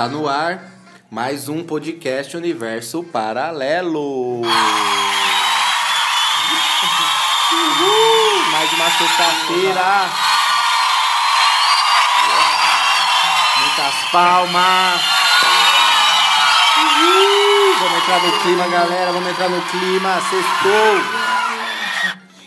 Está no ar mais um podcast Universo Paralelo. Uhul! Mais uma sexta-feira. Muitas palmas. Uhul! Vamos entrar no clima, galera. Vamos entrar no clima. Sextou.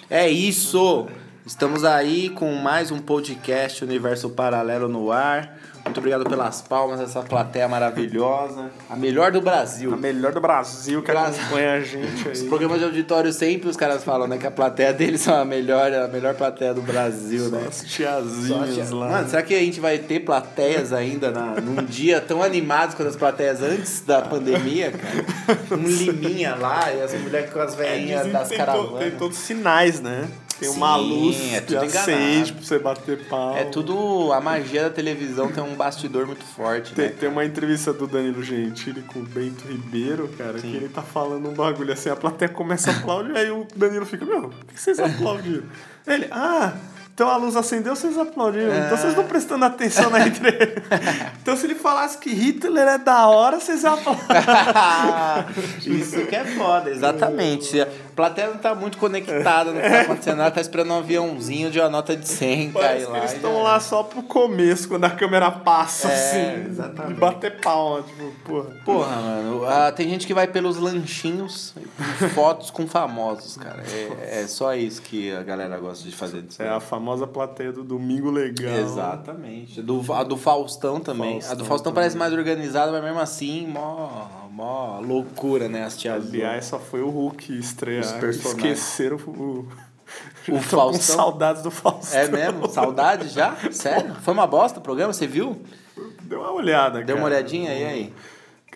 É isso. Estamos aí com mais um podcast Universo Paralelo no ar. Muito obrigado pelas palmas, essa plateia maravilhosa. A melhor do Brasil. A melhor do Brasil que Brasil. acompanha a gente Os aí. programas de auditório sempre os caras falam, né? Que a plateia deles são a melhor, a melhor plateia do Brasil, né? As tiazinhas lá. Mano, será que a gente vai ter plateias ainda na, num dia tão animados quanto as plateias antes da pandemia, cara? Um liminha lá e as mulheres com as É, velhinhas dizem das tem, to- caravanas. tem todos os sinais, né? Tem uma Sim, luz é que tudo acende enganado. pra você bater pau. É tudo. A magia da televisão tem um bastidor muito forte, Tem, né? tem uma entrevista do Danilo Gentili com o Bento Ribeiro, cara, que ele tá falando um bagulho assim, a plateia começa a aplaudir, aí o Danilo fica, meu, por que vocês aplaudiram? Ele, ah, então a luz acendeu, vocês aplaudiram. Então vocês não prestando atenção na entrevista. então se ele falasse que Hitler é da hora, vocês aplaudiram. Isso que é foda, exatamente. A plateia não tá muito conectada no que tá acontecendo. Ela tá esperando um aviãozinho de uma nota de 100 cair Parece lá. eles estão já- lá só pro começo, quando a câmera passa, É, assim. exatamente. E bater palma, tipo, porra. Porra, mano, ah, tem gente que vai pelos lanchinhos, e fotos com famosos, cara. É, é só isso que a galera gosta de fazer. disso. É a famosa plateia do Domingo Legal. Exatamente. Do, a do Faustão também. a do Faustão Faustão também. parece mais organizada, mas mesmo assim, mó, mó loucura, né? As tias. Aliás, só foi o Hulk estrear. Os personagens. Esqueceram o. O Tô com Faustão. saudades do Faustão. É mesmo? Saudade já? Sério? Foi uma bosta o programa? Você viu? Deu uma olhada, Deu uma cara. olhadinha? E aí?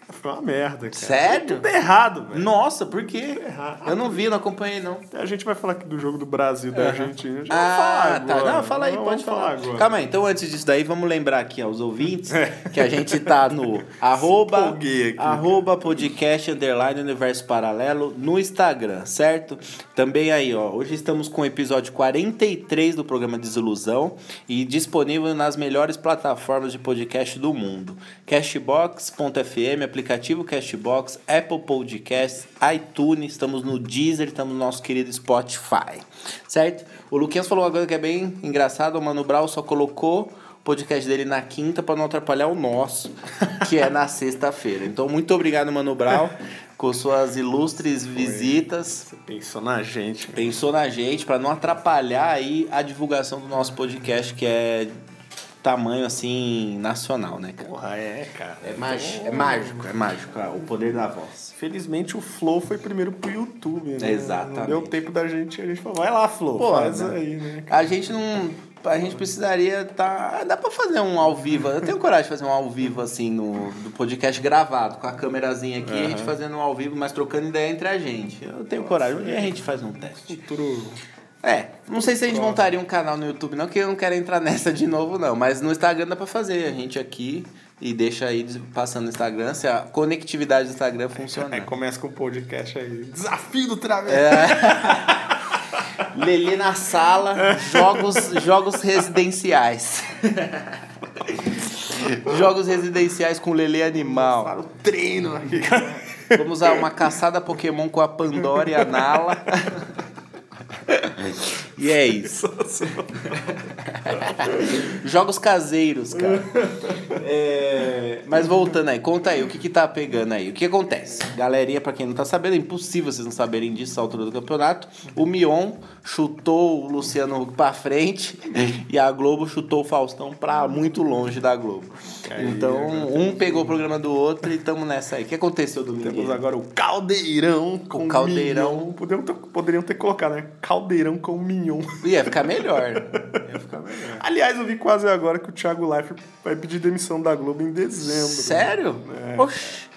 Foi uma merda, cara. Sério? Tudo errado, velho. Nossa, por quê? Eu não vi, não acompanhei, não. A gente vai falar aqui do jogo do Brasil, da Argentina. A gente vai Ah, falar tá. agora. Não, fala aí, Não, pode vamos falar. agora. Calma aí, então antes disso daí, vamos lembrar aqui aos ouvintes que a gente tá no arroba, aqui, arroba podcast underline universo paralelo no Instagram, certo? Também aí, ó, hoje estamos com o episódio 43 do programa Desilusão e disponível nas melhores plataformas de podcast do mundo. Cashbox.fm, aplicativo Cashbox, Apple Podcasts, iTunes, estamos no Deezer, estamos no nosso querido Spotify, certo? O Luquinhas falou uma coisa que é bem engraçado, o Mano Brown só colocou o podcast dele na quinta para não atrapalhar o nosso, que é na sexta-feira. Então, muito obrigado, Mano Brown, com suas ilustres visitas. Pensou na gente. Pensou na gente para não atrapalhar aí a divulgação do nosso podcast, que é tamanho assim nacional, né, cara? Porra, é, cara. É mágico, é mágico, é mágico, ah, o poder da voz. Felizmente o Flow foi primeiro pro YouTube, né? Exatamente. Não deu tempo da gente, a gente falou, vai lá, Flow, Pô, faz né? aí, né? A gente não. A gente precisaria tá. Dá pra fazer um ao vivo. Eu tenho coragem de fazer um ao vivo assim no do podcast gravado, com a câmerazinha aqui, a gente fazendo um ao vivo, mas trocando ideia entre a gente. Eu tenho coragem. Um dia a gente faz um teste. Futuro É, não sei se a gente montaria um canal no YouTube, não, que eu não quero entrar nessa de novo, não. Mas no Instagram dá pra fazer. A gente aqui e deixa aí passando no Instagram, se a conectividade do Instagram funcionar. Aí começa com o podcast aí. Desafio do travesti. É. Lelê na sala, jogos, jogos residenciais. jogos residenciais com Lelê animal. Para o treino aqui. Vamos usar uma caçada Pokémon com a Pandora e a Nala. E é isso. Jogos caseiros, cara. É, Mas voltando aí, conta aí, o que que tá pegando aí? O que acontece? Galerinha, pra quem não tá sabendo, é impossível vocês não saberem disso à altura do campeonato. O Mion chutou o Luciano Huck pra frente e a Globo chutou o Faustão pra muito longe da Globo. Então, um pegou o programa do outro e tamo nessa aí. O que aconteceu domingo? Temos agora o Caldeirão com Caldeirão. Mignon. Poderiam ter, poderiam ter colocado, né? Caldeirão com Mignon. Ia ficar melhor. Ia ficar melhor. Aliás, eu vi quase agora que o Thiago Leifert vai pedir demissão da Globo em dezembro. Sério? É. Oxi.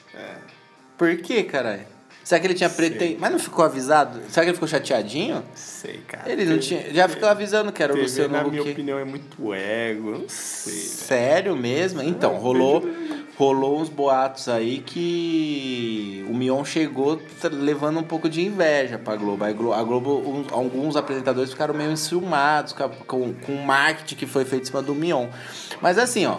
Por que, caralho? Será que ele tinha pretensão? Mas não ficou avisado? Será que ele ficou chateadinho? Sei, cara. Ele não tinha. Já ficou avisando que era o Luciano na minha Huck. opinião, é muito ego. Não sei. velho. Sério mesmo? Então, rolou, rolou uns boatos aí que o Mion chegou levando um pouco de inveja pra Globo. A Globo, a Globo alguns apresentadores ficaram meio enciumados com, com, com o marketing que foi feito em cima do Mion. Mas assim, ó.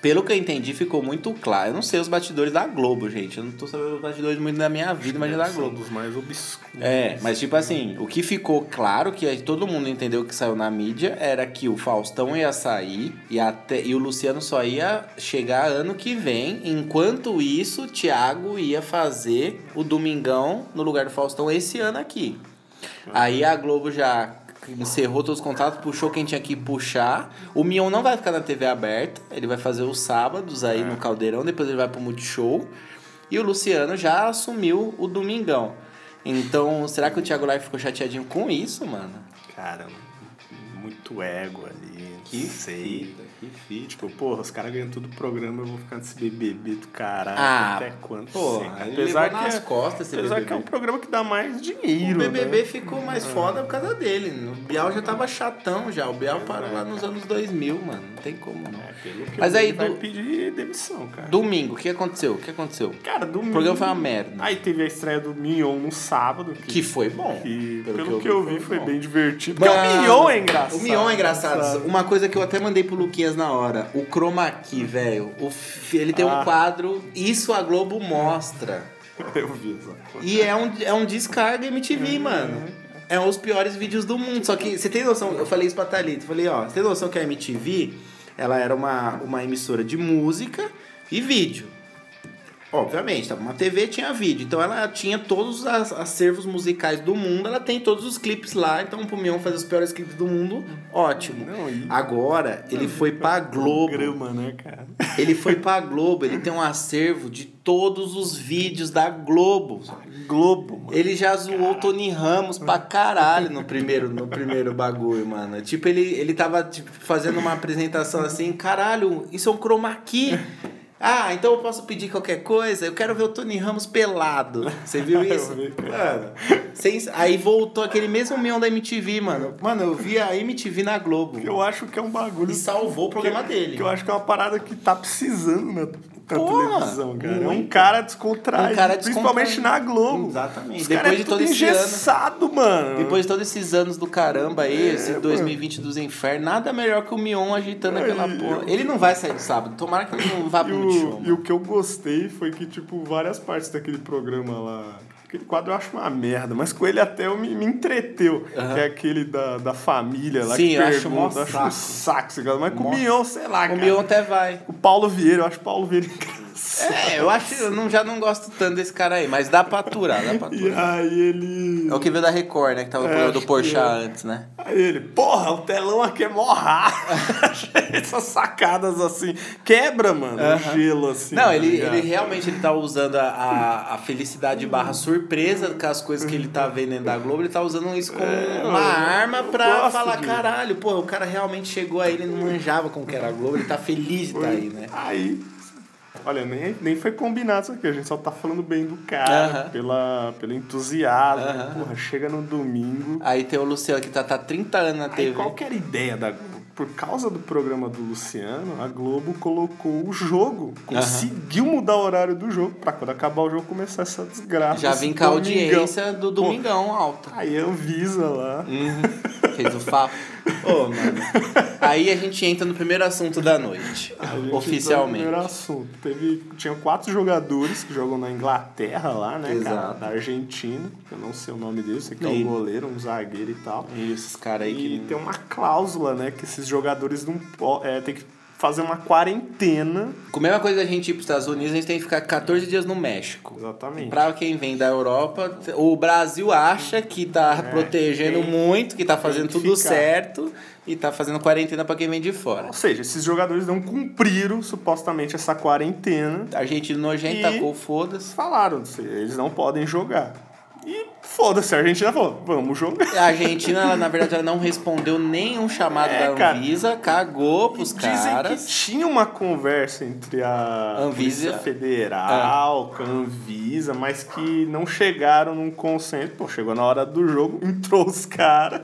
Pelo que eu entendi, ficou muito claro. Eu não sei os bastidores da Globo, gente. Eu não tô sabendo os bastidores muito da minha vida, mas da São Globo. dos mais obscuros. É, mas tipo assim, o que ficou claro, que aí todo mundo entendeu que saiu na mídia, era que o Faustão ia sair e, até, e o Luciano só ia chegar ano que vem. Enquanto isso, o Thiago ia fazer o Domingão no lugar do Faustão esse ano aqui. Aí a Globo já encerrou todos os contatos, puxou quem tinha que puxar. O Mion não vai ficar na TV aberta, ele vai fazer os sábados aí no Caldeirão, depois ele vai pro Multishow. E o Luciano já assumiu o Domingão. Então, será que o Thiago Life ficou chateadinho com isso, mano? Cara, muito ego ali. Que sei. fita, que fita. Tipo, porra, os caras ganham tudo o programa, eu vou ficar nesse BBB do caralho. Ah, até quando? porra, Sei. ele levou nas costas esse apesar BBB. que é um programa que dá mais O dinheiro. BBB né? ficou mais foda por causa dele. O Bial já tava chatão já. O Bial parou lá nos anos 2000, mano. Não tem como não. É, pelo que Mas eu aí, ele vai do- pedir demissão, cara. Domingo, o que aconteceu? O que aconteceu? Cara, domingo. O programa foi uma merda. Aí teve a estreia do Mignon no sábado. Que, Que foi bom. que, pelo, que eu vi, foi bom. bem divertido. Porque o Mano, Mignon é engraçado. O Mion é engraçado. sabe? Uma coisa que eu até mandei pro Na hora. O Chroma Key, velho. Ele tem um Ah. quadro. Isso a Globo mostra. Eu vi coisa. E é um, é um descarga MTV, mano. É um dos piores vídeos do mundo. Só que você tem noção, eu falei isso pra Thalita, eu falei, ó, você tem noção que a MTV, ela era uma, uma emissora de música e vídeo. Obviamente, tava uma TV tinha vídeo. Então ela tinha todos os acervos musicais do mundo, ela tem todos os clipes lá. Então pro Mion fazer os piores clipes do mundo, ótimo. Não, e- Agora, ele foi pra Globo. Programa, né, cara? Ele foi pra Globo, ele tem um acervo de todos os vídeos da Globo. Globo, mano. Ele já zoou o Tony Ramos pra caralho no primeiro, no primeiro bagulho, mano. Tipo, ele, ele tava tipo, fazendo uma apresentação assim, caralho, isso é um chroma key. Ah, então eu posso pedir qualquer coisa? Eu quero ver o Tony Ramos pelado. Você viu isso? Vi, Mano, sem- aí voltou aquele mesmo mião da MTV, mano. Mano, eu vi a MTV na Globo. Que eu acho que é um bagulho. E salvou o programa dele. Que eu acho que é uma parada que tá precisando na, na Porra, televisão, cara. É um muito. cara descontraído. Um cara Principalmente na Globo. Exatamente. Os Depois é de todo esse ano- engessado, mano. Depois de todos esses anos do caramba aí, esse mano. 2020 dos infernos, nada melhor que o Mion agitando aquela porra. eu- Ele não vai sair de sábado, tomara que ele não vá pro o, e mano. o que eu gostei foi que, tipo, várias partes daquele programa lá. Aquele quadro eu acho uma merda, mas com ele até eu me, me entreteu. Aham. Que é aquele da, da família lá Sim, que eu acho pergunta. mó acho um saco. saco esse cara. Mas com Mó- o Mion, sei lá, O cara. Mion até vai. O Paulo Vieira, eu acho o Paulo Vieira engraçado. É, eu acho, eu não, já não gosto tanto desse cara aí, mas dá pra aturar, dá pra E aturar. aí ele. É o que veio da Record, né? Que tava no É, programa do que é. antes, né? Aí ele, porra, o telão aqui é mó raro. Essas sacadas assim. Quebra, mano, o Aham. gelo assim. Não, tá ele, ligado? ele realmente ele tá usando a, a, a felicidade barra surpresa com as coisas que ele tá vendo dentro da Globo, ele tá usando isso como É, uma eu- arma eu pra gosto falar, caralho, pô, o cara realmente chegou aí, ele não manjava como que era a Globo, ele tá feliz de estar aí, né? Aí. Olha, nem, nem foi combinado isso aqui, a gente só tá falando bem do cara, Aham. pela, pelo entusiasmo. Aham. Porra, chega no domingo. Aí tem o Luciano que tá, tá 30 anos na Aí TV. qual que era a ideia da Globo? Por causa do programa do Luciano, a Globo colocou o jogo. Conseguiu mudar o horário do jogo pra quando acabar o jogo começar essa desgraça. Já vim com a audiência do Pô, Domingão alta. Aí Anvisa lá. Uhum. Fez o fato. Ô, mano. Aí a gente entra no primeiro assunto da noite. Oficialmente. Primeiro assunto. Teve, tinha quatro jogadores que jogam na Inglaterra lá, né, cara? Exato. Da Argentina. Eu não sei o nome dele, sei que é E- um goleiro, um zagueiro e tal. E esses caras aí E que. tem uma cláusula, né, que esses jogadores não é, tem que fazer uma quarentena. Com a mesma coisa a gente ir pros Estados Unidos, a gente tem que ficar 14 dias no México. Exatamente. Pra quem vem da Europa, o Brasil acha que tá protegendo É, tem- muito, que tá fazendo que tudo ficar. certo e tá fazendo quarentena pra quem vem de fora. Ou seja, esses jogadores não cumpriram supostamente essa quarentena. Argentino nojento, E- tacou foda-se. Falaram, eles não podem jogar. E foda-se, a Argentina falou, vamos jogar. A Argentina, ela, na verdade, ela não respondeu nenhum chamado É, da cara. Anvisa, cagou pros Dizem caras. que tinha uma conversa entre a Anvisa. Polícia Federal com a Anvisa, mas que não chegaram num consenso. Pô, chegou na hora do jogo, entrou os caras.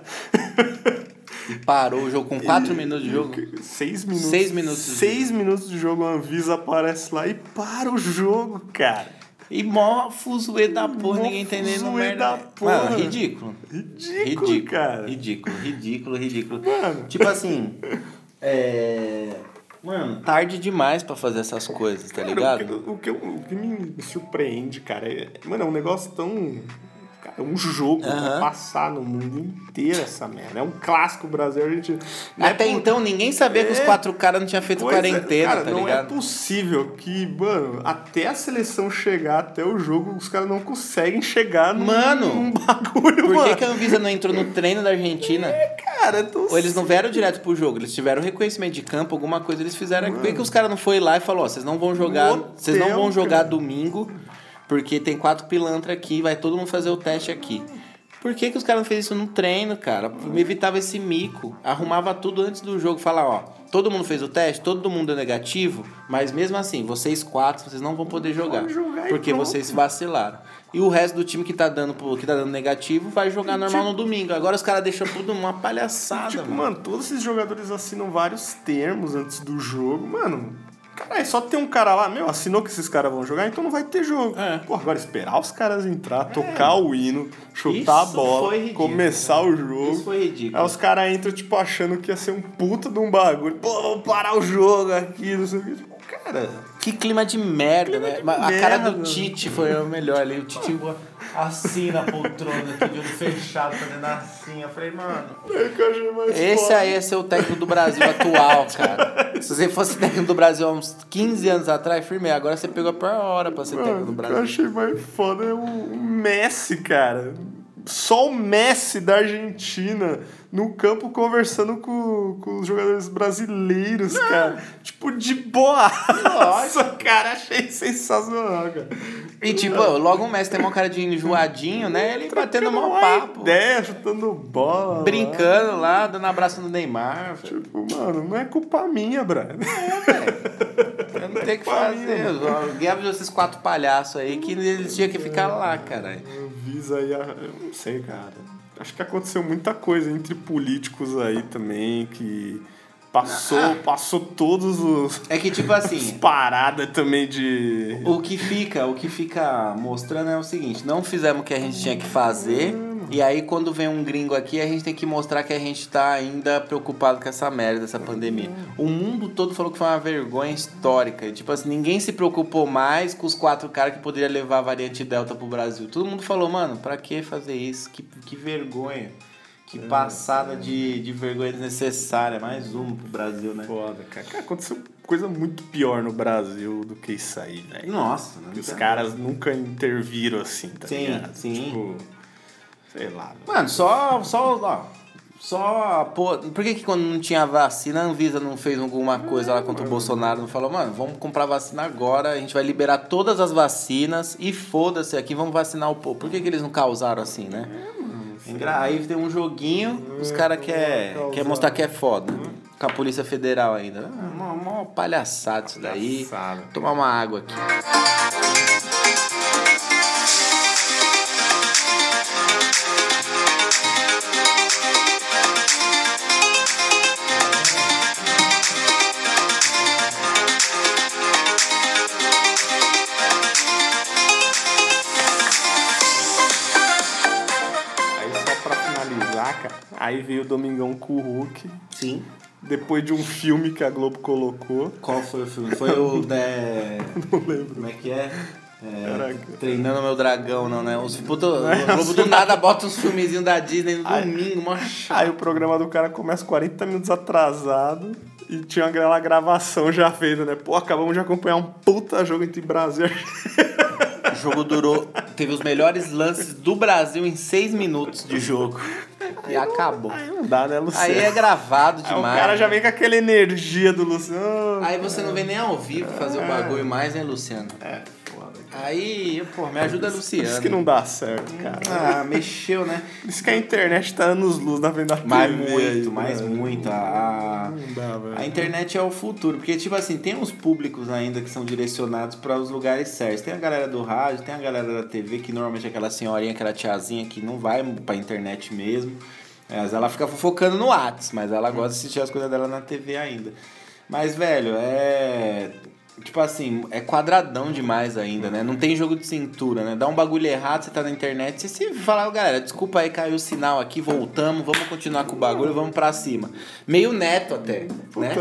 E parou o jogo com 4 minutos de jogo. Seis minutos. Seis minutos de Seis minutos de jogo, a Anvisa aparece lá e para o jogo, cara. E mó fuzuê da porra, Mó ninguém entendendo merda. da porra. Mano, ridículo. Ridículo, cara. Ridículo, ridículo, ridículo. Mano. Tipo assim, é... Mano, tarde demais pra fazer essas coisas, tá Cara, ligado? O que, o, que, o que me surpreende, cara, é, mano, é um negócio tão. Cara, é um jogo pra Aham. passar no mundo inteiro essa merda. É um clássico Brasil, a gente. não é Até por- então ninguém sabia que os É. quatro caras não tinham feito Pois é, quarentena, cara, tá não ligado? é possível que, mano, até a seleção chegar, até o jogo, os caras não conseguem chegar num, Mano, num bagulho, Por mano. que, que a Anvisa não entrou no treino da Argentina? Cara, eu tô Ou eles não vieram direto pro jogo, eles tiveram reconhecimento de campo, alguma coisa eles fizeram. Por que, que os caras não foi lá e falou, ó, vocês não vão jogar, vocês não vão jogar cara. domingo, porque tem quatro pilantras aqui, vai todo mundo fazer o teste aqui. Por que, que os caras não fez isso no treino, cara? Me evitava esse mico. Arrumava tudo antes do jogo. Falar, ó, todo mundo fez o teste, todo mundo é negativo, mas mesmo assim, vocês quatro, vocês não vão poder jogar. Jogar porque vocês vacilaram. E o resto do time que tá dando, que tá dando negativo vai jogar normal no domingo. Agora os caras deixam tudo uma palhaçada, Tipo, mano. mano, todos esses jogadores assinam vários termos antes do jogo. Mano, caralho, só tem um cara lá, meu, assinou que esses caras vão jogar, então não vai ter jogo. É. Pô, agora esperar os caras entrar, tocar o hino, chutar Isso a bola, ridículo, começar o jogo. Isso foi ridículo. Aí os caras entram, tipo, achando que ia ser um puta de um bagulho. Pô, vamos parar o jogo aqui, não sei o que. Tipo, cara, Que clima de merda, né? de A cara merda. do Tite foi o melhor ali. O Tite assim na poltrona, aqui, de olho fechado, fazendo assim. Eu falei, mano. é que eu achei mais Esse foda. aí é ser o técnico do Brasil atual, cara. Se você fosse técnico do Brasil há uns 15 anos atrás, firmei. Agora você pegou a pior hora pra ser técnico do Mano, o que eu Brasil. achei mais foda é o Messi, cara. Só o Messi da Argentina no campo conversando com, com os jogadores brasileiros, cara. Tipo, de boa. Nossa, cara, achei sensacional, cara. E tipo, logo o Messi tem uma cara de enjoadinho, né? Ele batendo uma papo. Ideia, chutando bola. Brincando lá, dando abraço no Neymar. Tipo, mano, não é culpa minha, Brian. Eu não tenho o que fazer. Alguém avisou esses quatro palhaços aí que eles tinham que ficar lá, caralho. Avisa aí, a... eu não sei, cara. Acho que aconteceu muita coisa entre políticos aí também, que passou, passou todos os É que tipo assim, paradas também de. o que fica, o que fica mostrando é o seguinte, não fizemos o que a gente tinha que fazer. E aí quando vem um gringo aqui, a gente tem que mostrar que a gente tá ainda preocupado com essa merda dessa pandemia. O mundo todo falou que foi uma vergonha histórica. Tipo assim, ninguém se preocupou mais com os quatro caras que poderiam levar a variante Delta pro Brasil. Todo mundo falou, mano, pra que fazer isso? Que, que vergonha. Que passada de, de vergonha desnecessária. Mais uma pro Brasil, né? Foda, cara. Cara, aconteceu coisa muito pior no Brasil do que isso aí, velho. Nossa, né? Os caras nunca interviram assim, tá Sim, ligado? sim. Tipo, sei lá. Mano, só. Só. Ó, só. Pô, por que, que quando não tinha vacina, a Anvisa não fez alguma coisa lá contra o Bolsonaro? Não falou, mano, vamos comprar vacina agora, a gente vai liberar todas as vacinas e foda-se aqui, vamos vacinar o povo. Por que, que eles não causaram assim, né? Engra- Aí tem um joguinho, os caras querem quer mostrar que é foda. Com a Polícia Federal ainda. Ah, Uma, uma palhaçada isso daí. Palhaçada. Tomar uma água aqui. Aí veio o Domingão com o Hulk. Sim. Depois de um filme que a Globo colocou. Qual foi o filme? Foi o. né, Não lembro. Como é que é? É, treinando meu dragão, não, né? Os, puto, o Globo do nada bota uns filmezinhos da Disney no domingo, mó. Aí o programa do cara começa 40 minutos atrasado e tinha aquela gravação já feita, né? Pô, acabamos de acompanhar um puta jogo entre Brasil e O jogo durou. Teve os melhores lances do Brasil em seis minutos de jogo. E acabou. Aí não dá, né, Luciano? Aí é gravado Aí demais. o cara já vem com aquela energia do Luciano. Aí você não vem nem ao vivo fazer o bagulho mais, né, Luciano? É. Aí, pô, me ajuda, Por Luciano. isso que não dá certo, cara. Ah, mexeu, né? Isso que a internet tá anos luz na frente da Mais TV muito, aí, mais né? muito. A, a- Não dá, velho. A internet é o futuro, porque, tipo assim, tem uns públicos ainda que são direcionados para os lugares certos. Tem a galera do rádio, tem a galera da TV, que normalmente é aquela senhorinha, aquela tiazinha que não vai pra internet mesmo. Mas ela fica focando no Whats, mas ela gosta de assistir as coisas dela na TV ainda. Mas, velho, é. Tipo assim, é quadradão demais ainda, né? Não tem jogo de cintura, né? Dá um bagulho errado, você tá na internet, você se fala, galera, desculpa aí, caiu o sinal aqui, voltamos, vamos continuar com o bagulho, vamos pra cima. Meio neto até, né?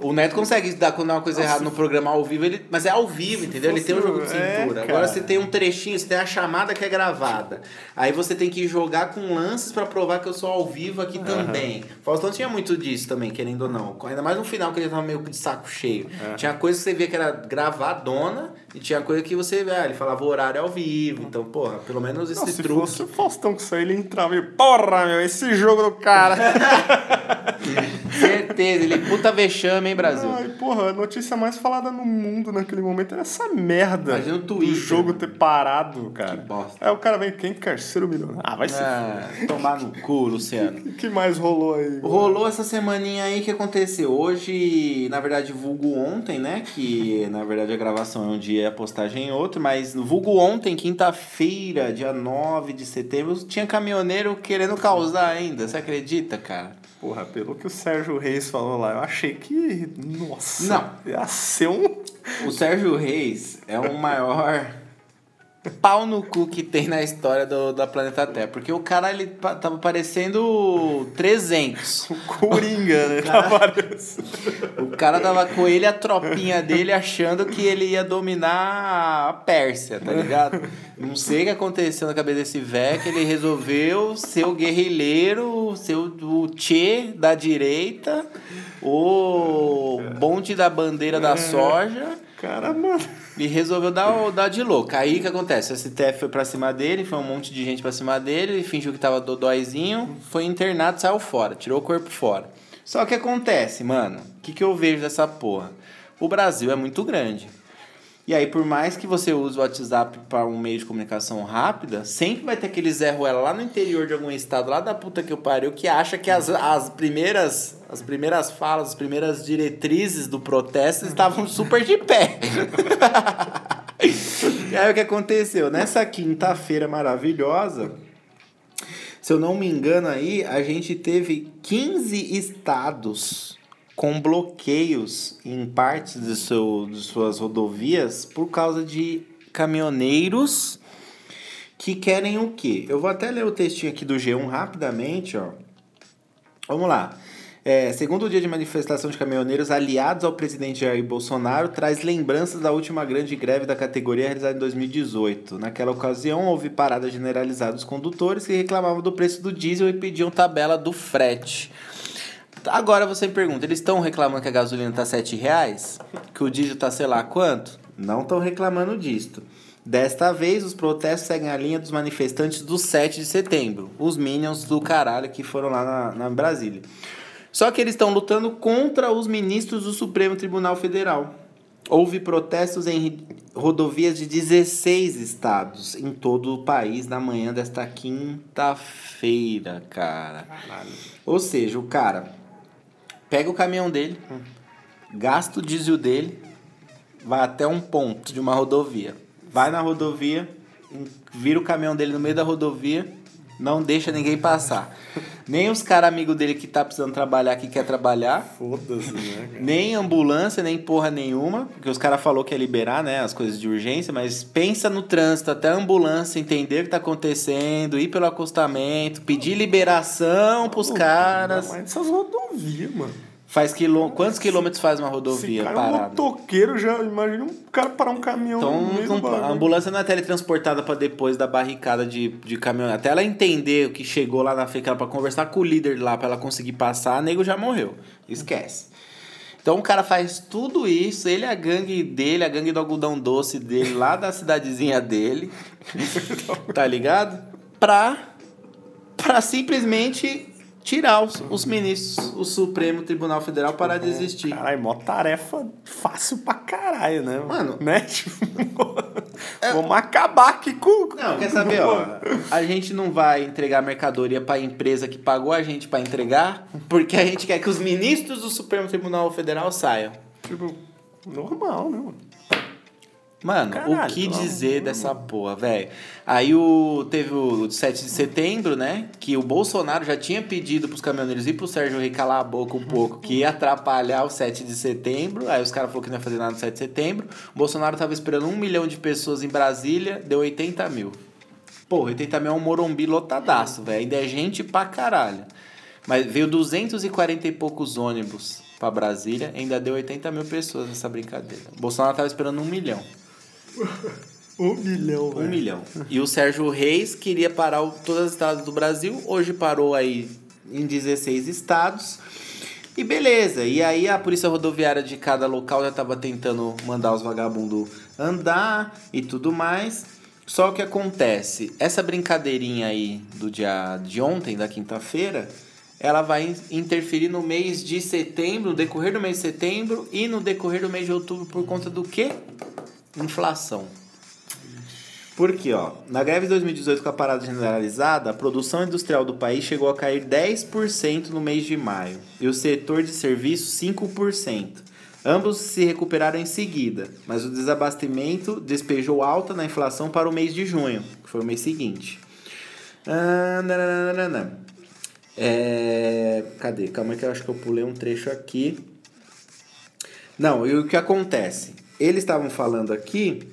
O neto consegue dar quando é uma coisa errada no programa ao vivo, ele, mas é ao vivo, entendeu? Ele tem um jogo de É, cintura. cara. Agora você tem um trechinho, você tem a chamada que é gravada. Aí você tem que jogar com lances pra provar que eu sou ao vivo aqui também. Faustão tinha muito disso também, querendo ou não. Ainda mais no final que ele tava meio de saco cheio. É. Tinha coisa que você via que era gravadona e tinha coisa que você, ah, ele falava o horário ao vivo. Então, porra, pelo menos esse Não, se truque. fosse o Faustão que saiu, ele entrava e, porra, meu, esse jogo do cara. Certeza, ele puta vexame, hein, Brasil? Ai, porra, a notícia mais falada no mundo naquele momento era essa merda. Imagina o Twitter, Do jogo ter parado, cara. Que bosta. Aí o cara vem, quem quer ser o milionário? Ah, vai ser. Ah, tomar no cu, Luciano. O que mais rolou aí? Rolou essa semaninha aí que aconteceu. Hoje, na verdade, vulgo ontem, né? Que na verdade a gravação é um dia e a postagem é outro, mas no vulgo ontem, quinta-feira, dia 9 de setembro, tinha caminhoneiro querendo causar ainda. Você acredita, cara? Porra, pelo que o Sérgio Reis falou lá, eu achei que. Nossa. Não. Ia ser um. O Sérgio Reis é o maior pau no cu que tem na história do, da Planeta Terra. Porque o cara, ele tava parecendo 300. Coringa, né? Tá parecendo. O cara tava com ele a tropinha dele achando que ele ia dominar a Pérsia, tá ligado? Não sei o que aconteceu na cabeça desse velho, que ele resolveu ser o guerrilheiro, ser o o Che da direita, o bonde da bandeira da soja. Cara, mano. E resolveu dar, dar de louco. Aí o que acontece? O STF foi pra cima dele, foi um monte de gente pra cima dele, ele fingiu que tava dodóizinho, foi internado, saiu fora, tirou o corpo fora. Só que acontece, mano, o que, que eu vejo dessa porra? O Brasil é muito grande. E aí, por mais que você use o WhatsApp para um meio de comunicação rápida, sempre vai ter aquele Zé Ruela lá no interior de algum estado, lá da puta que eu pariu, que acha que as, as primeiras as primeiras falas, as primeiras diretrizes do protesto estavam super de pé. e aí o que aconteceu? Nessa quinta-feira maravilhosa, se eu não me engano aí, a gente teve 15 estados com bloqueios em partes de, seu, de suas rodovias por causa de caminhoneiros que querem o quê? Eu vou até ler o textinho aqui do G1 rapidamente, ó. Vamos lá. É, segundo dia de manifestação de caminhoneiros aliados ao presidente Jair Bolsonaro, traz lembranças da última grande greve da categoria realizada em 2018. Naquela ocasião, houve parada generalizada dos condutores que reclamavam do preço do diesel e pediam tabela do frete. Agora você me pergunta, eles estão reclamando que a gasolina tá 7 reais? Que o diesel tá sei lá quanto? Não estão reclamando disto. Desta vez, os protestos seguem a linha dos manifestantes do 7 de setembro. Os minions do caralho que foram lá na, na Brasília. Só que eles estão lutando contra os ministros do Supremo Tribunal Federal. Houve protestos em rodovias de 16 estados em todo o país na manhã desta quinta-feira, cara. Ou seja, o cara pega o caminhão dele, gasta o diesel dele, vai até um ponto de uma rodovia. Vai na rodovia, vira o caminhão dele no meio da rodovia, não deixa ninguém passar. Nem os caras amigos dele que tá precisando trabalhar, que quer trabalhar, Foda-se, né, cara? nem ambulância, nem porra nenhuma, porque os caras falou que ia liberar, né, as coisas de urgência, mas pensa no trânsito, até a ambulância entender o que tá acontecendo, ir pelo acostamento, pedir liberação pros caras. Mas essas rodovias, mano. Faz quilô... Quantos quilômetros faz uma Esse rodovia cara é um parada? motoqueiro, já imagina um cara parar um caminhão Então, no meio não- do a ambulância não é teletransportada pra depois da barricada de, de caminhão. Até ela entender o que chegou lá na ela pra conversar com o líder lá, pra ela conseguir passar, nego já morreu. Esquece. Então o cara faz tudo isso, ele, a gangue dele, a gangue do algodão doce dele, lá da cidadezinha dele, tá ligado? Pra, pra simplesmente tirar os, os ministros, o Supremo Tribunal Federal para desistir. Caralho, mó tarefa fácil pra caralho, né? Mano. Né? Tipo, vamos acabar aqui com... Não, quer saber, ó? A gente não vai entregar mercadoria pra empresa que pagou a gente pra entregar, porque a gente quer que os ministros do Supremo Tribunal Federal saiam. Tipo, normal, né, mano? Mano, Caralho, o que dizer dessa porra, velho? Aí o teve o 7 de setembro, né? Que o Bolsonaro já tinha pedido pros caminhoneiros e pro Sérgio Rei calar a boca um pouco, que ia atrapalhar o 7 de setembro. Aí os caras falaram que não ia fazer nada no 7 de setembro. O Bolsonaro tava esperando um milhão de pessoas em Brasília, deu 80 mil. Porra, 80 mil é um morumbi lotadaço, velho. Ainda é gente pra caralho. Mas veio 240 e poucos ônibus pra Brasília, ainda deu 80 mil pessoas nessa brincadeira. O Bolsonaro tava esperando um milhão. Um milhão, Um velho. milhão. E o Sérgio Reis queria parar o- todas as estradas do Brasil, hoje parou aí em 16 estados. E beleza, e aí a polícia rodoviária de cada local já tava tentando mandar os vagabundos andar e tudo mais. Só que acontece, essa brincadeirinha aí do dia de ontem, da quinta-feira, ela vai interferir no mês de setembro, no decorrer do mês de setembro e no decorrer do mês de outubro por conta do quê? Inflação. Porque, ó, na greve de 2018 com a parada generalizada, a produção industrial do país chegou a cair 10% no mês de maio e o setor de serviços 5%. Ambos se recuperaram em seguida, mas o desabastecimento despejou alta na inflação para o mês de junho, que foi o mês seguinte. Ah. É, cadê? Calma que eu acho que eu pulei um trecho aqui. Não, e o que acontece? Eles estavam falando aqui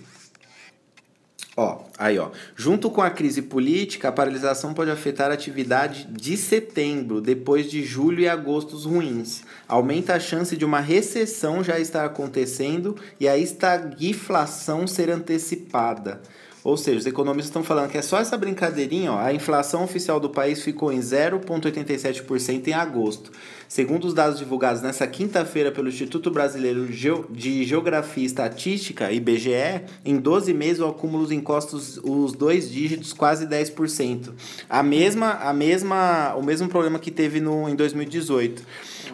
Ó, aí ó. Junto com a crise política, a paralisação pode afetar a atividade de setembro, depois de julho e agosto ruins. Aumenta a chance de uma recessão já estar acontecendo e a estagflação ser antecipada. Ou seja, os economistas estão falando que é só essa brincadeirinha, ó. A inflação oficial do país ficou em 0,87% em agosto. Segundo os dados divulgados nessa quinta-feira pelo Instituto Brasileiro de Geografia e Estatística, IBGE, em 12 meses o acúmulo encosta os, os dois dígitos, quase 10%. A mesma, a mesma, o mesmo problema que teve no, em 2018.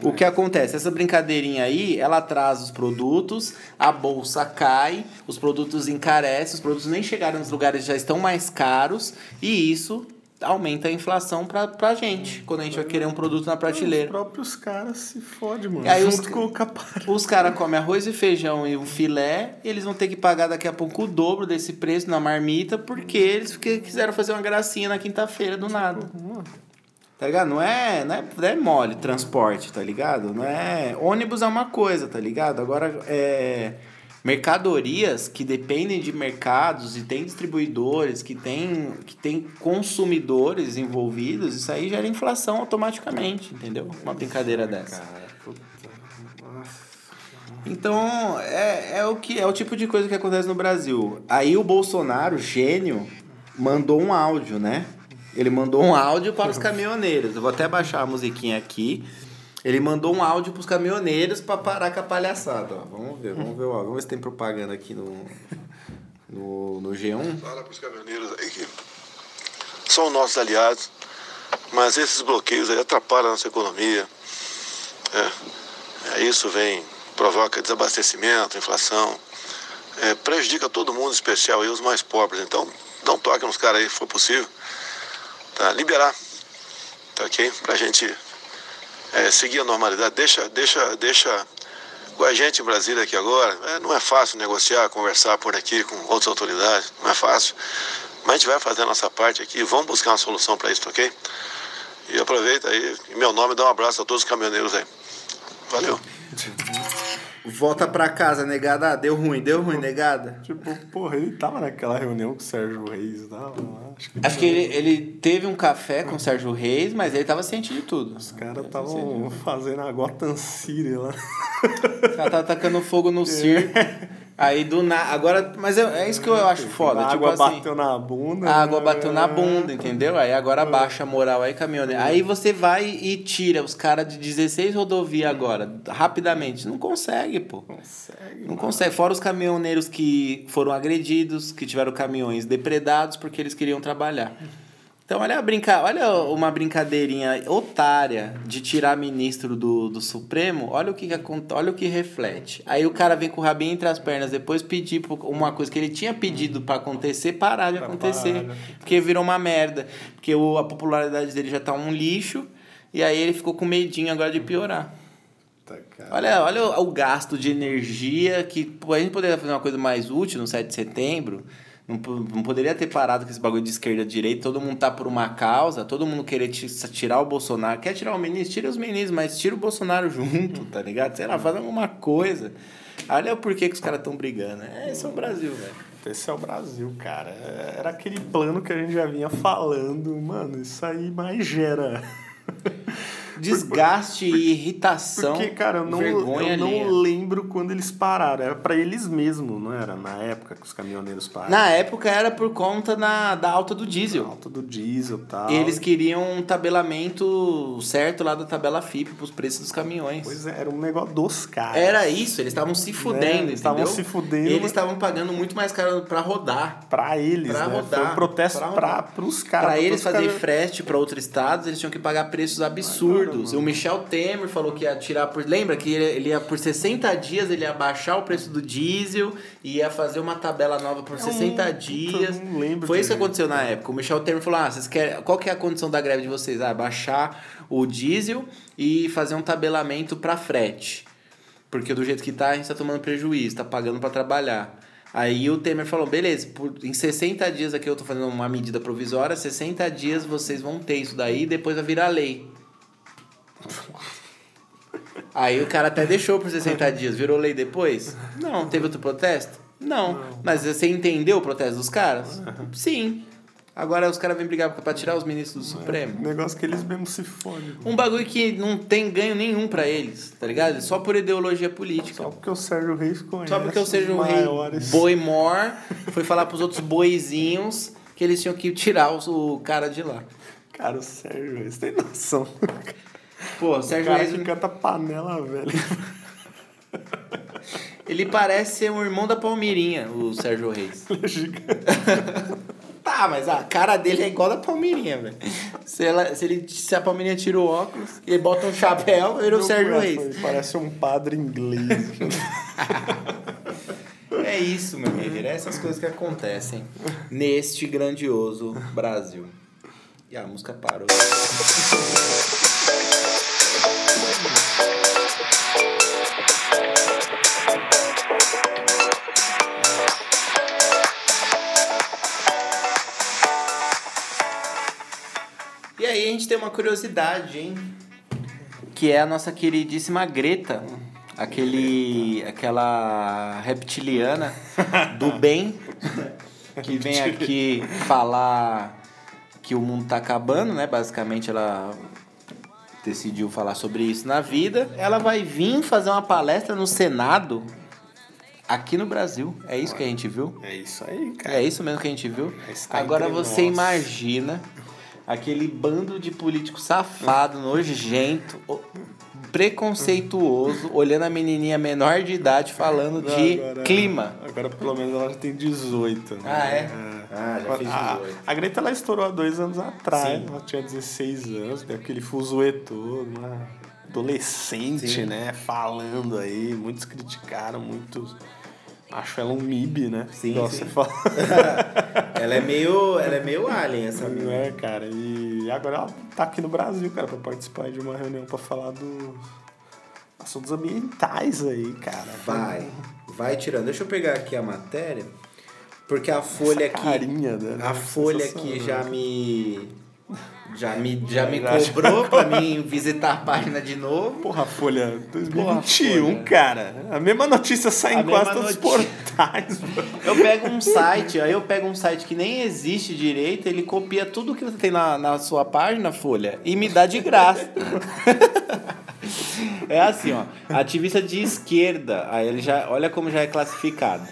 O que acontece? Essa brincadeirinha aí, ela traz os produtos, a bolsa cai, os produtos encarecem, os produtos nem chegaram nos lugares já estão mais caros, e isso aumenta a inflação pra, pra gente, quando a gente vai querer um produto na Os prateleira. próprios caras se fodem, mano. Aí os- junto com o capara. Os caras comem arroz e feijão e um filé, e eles vão ter que pagar daqui a pouco o dobro desse preço na marmita, porque eles quiseram fazer uma gracinha na quinta-feira do nada. Tá ligado? Não é, não é, não é mole transporte, tá ligado? Não é. Ônibus é uma coisa, tá ligado? Agora, é. Mercadorias que dependem de mercados e tem distribuidores, que tem, que tem consumidores envolvidos, isso aí gera inflação automaticamente, entendeu? Uma brincadeira dessa. Então, é, é, o que, é o tipo de coisa que acontece no Brasil. Aí o Bolsonaro, gênio, mandou um áudio, né? Ele mandou um áudio para os caminhoneiros. Eu vou até baixar a musiquinha aqui. Ele mandou um áudio para os caminhoneiros para parar com a palhaçada. Ó, vamos ver, vamos ver, ó, vamos ver se tem propaganda aqui no, no, no G1. Fala para os caminhoneiros aí que são nossos aliados, mas esses bloqueios aí atrapalham a nossa economia. É, é, isso vem, provoca desabastecimento, inflação, é, prejudica todo mundo, em especial aí os mais pobres. Então, dá um toque nos caras aí, se for possível, liberar, tá ok? Pra gente é, seguir a normalidade. Deixa, deixa, deixa com a gente em Brasília aqui agora. É, não é fácil negociar, conversar por aqui com outras autoridades, não é fácil. Mas a gente vai fazer a nossa parte aqui, vamos buscar uma solução para isso, tá ok? E aproveita aí, em meu nome, dá um abraço a todos os caminhoneiros aí. Valeu. Volta pra casa, negada. Ah, deu ruim, deu ruim, negada. Tipo, porra, ele tava naquela reunião com o Sérgio Reis, tava lá. Acho que, Acho que ele, ele teve um café com o Sérgio Reis, mas ele tava ciente de tudo. os caras estavam fazendo a Gotham City lá. O cara tá atacando fogo no circo. Aí do nada. Agora, mas é, é isso que eu acho foda. a tipo água assim, bateu na bunda. A água né? bateu na bunda, entendeu? Aí agora baixa a moral aí, caminhoneiro. Aí você vai e tira os caras de 16 rodovias agora, rapidamente. Não consegue, pô. Consegue. Não consegue. Fora os caminhoneiros que foram agredidos, que tiveram caminhões depredados porque eles queriam trabalhar. Então, olha a brinca... olha uma brincadeirinha otária de tirar ministro do, do Supremo. Olha o que, que olha o que reflete. Aí o cara vem com o rabinho entre as pernas, depois pedir uma coisa que ele tinha pedido pra acontecer, parar de Pra acontecer. parar. Porque virou uma merda. Porque o, a popularidade dele já tá um lixo. E aí ele ficou com medinho agora de piorar. Olha, olha o, o gasto de energia que a gente poderia fazer uma coisa mais útil no 7 de setembro. Não, não poderia ter parado com esse bagulho de esquerda direita. Todo mundo tá por uma causa, todo mundo querer ti- tirar o Bolsonaro. Quer tirar o ministro? Tira os ministros, mas tira o Bolsonaro junto, tá ligado? Sei lá, faz alguma coisa. Olha o porquê que os caras estão brigando. É, esse é o Brasil, velho. Esse é o Brasil, cara. Era aquele plano que a gente já vinha falando. Mano, isso aí mais gera. Desgaste e irritação. Porque, cara, eu não, eu não lembro quando eles pararam. Era pra eles mesmos, não era? Na época que os caminhoneiros pararam. Na época era por conta na, da alta do diesel. Alta do diesel e tal. Eles queriam um tabelamento certo lá da tabela FIP pros preços dos caminhões. Pois é, era um negócio dos caras. Era isso, eles estavam se fudendo, É, eles estavam se fudendo, Eles estavam pagando muito mais caro pra rodar. Pra eles, Pra né? rodar, Foi um protesto rodar. pros caras. Pra eles fazerem frete pra outros estados, eles tinham que pagar preços absurdos. E o Michel Temer falou que ia tirar por. Lembra que ele ia por 60 dias ele ia baixar o preço do diesel e ia fazer uma tabela nova por 60 puta, dias. não lembro Foi isso que aconteceu na época. O Michel Temer falou: ah, vocês querem. Qual que é a condição da greve de vocês? Ah, baixar o diesel e fazer um tabelamento pra frete. Porque do jeito que tá, a gente tá tomando prejuízo, tá pagando pra trabalhar. Aí o Temer falou, beleza, por, em 60 dias aqui eu tô fazendo uma medida provisória, 60 dias vocês vão ter isso daí, depois vai virar lei. Aí o cara até deixou por 60 dias, virou lei depois? Não. Teve outro protesto? Não. Mas você entendeu o protesto dos caras? Sim. Agora os caras vêm brigar pra tirar os ministros do Supremo. Negócio que eles mesmos se fodem. Um bagulho que não tem ganho nenhum pra eles, tá ligado? Só por ideologia política. Só porque o Sérgio Reis conhece. Só porque eu seja os um rei maiores- boi mor, foi falar pros outros boizinhos que eles tinham que tirar os- o cara de lá. Cara, o Sérgio Reis tem noção. Pô, o O Sérgio cara Reis, canta panela, velho. ele parece ser um irmão da Palmeirinha, o Sérgio Reis. Ele é gigante. Tá, mas a cara dele é igual da Palmeirinha, velho. Se, ela, se, ele, se a Palmeirinha tira o óculos e bota um chapéu, vira o Sérgio Ele Reis. Parece um padre inglês. É isso, meu guerreiro. É essas coisas que acontecem neste grandioso Brasil. E a música parou. E aí a gente tem uma curiosidade, hein? Que é a nossa queridíssima Greta. Aquele, aquela reptiliana do bem que vem aqui falar que o mundo tá acabando, né? Basicamente ela decidiu falar sobre isso na vida. Ela vai vir fazer uma palestra no Senado aqui no Brasil. É isso que a gente viu? É isso aí, cara. É isso mesmo que a gente viu? Está Agora você nós. imagina aquele bando de político safado, nojento, preconceituoso, olhando a menininha menor de idade falando de Agora- clima. Agora pelo menos ela já tem 18. Né? Ah, é? Ah, já fez A, 18. a Greta ela estourou há dois anos atrás. Sim. Ela tinha 16 anos, deu aquele fuzuê todo, né? Adolescente, Sim. né? Falando aí. Muitos criticaram, muitos. Acho ela um MIB, né? Sim, Igual sim. você fala. ela é meio, ela é meio alien essa Não é, cara. E agora ela tá aqui no Brasil, cara, pra participar de uma reunião pra falar dos assuntos ambientais aí, cara. Vai, vai tirando. Deixa eu pegar aqui a matéria, porque a folha Essa aqui, carinha dela a é folha aqui já me já me já me cobrou pra mim visitar a página de novo. Porra, Folha 2021, Folha. cara. A mesma notícia sai A em quase todos os portais. Eu pego um site, aí eu pego um site que nem existe direito, ele copia tudo que você tem na, na sua página, Folha, e me dá de graça. é assim, ó. Ativista de esquerda. Aí ele já. Olha como já é classificado.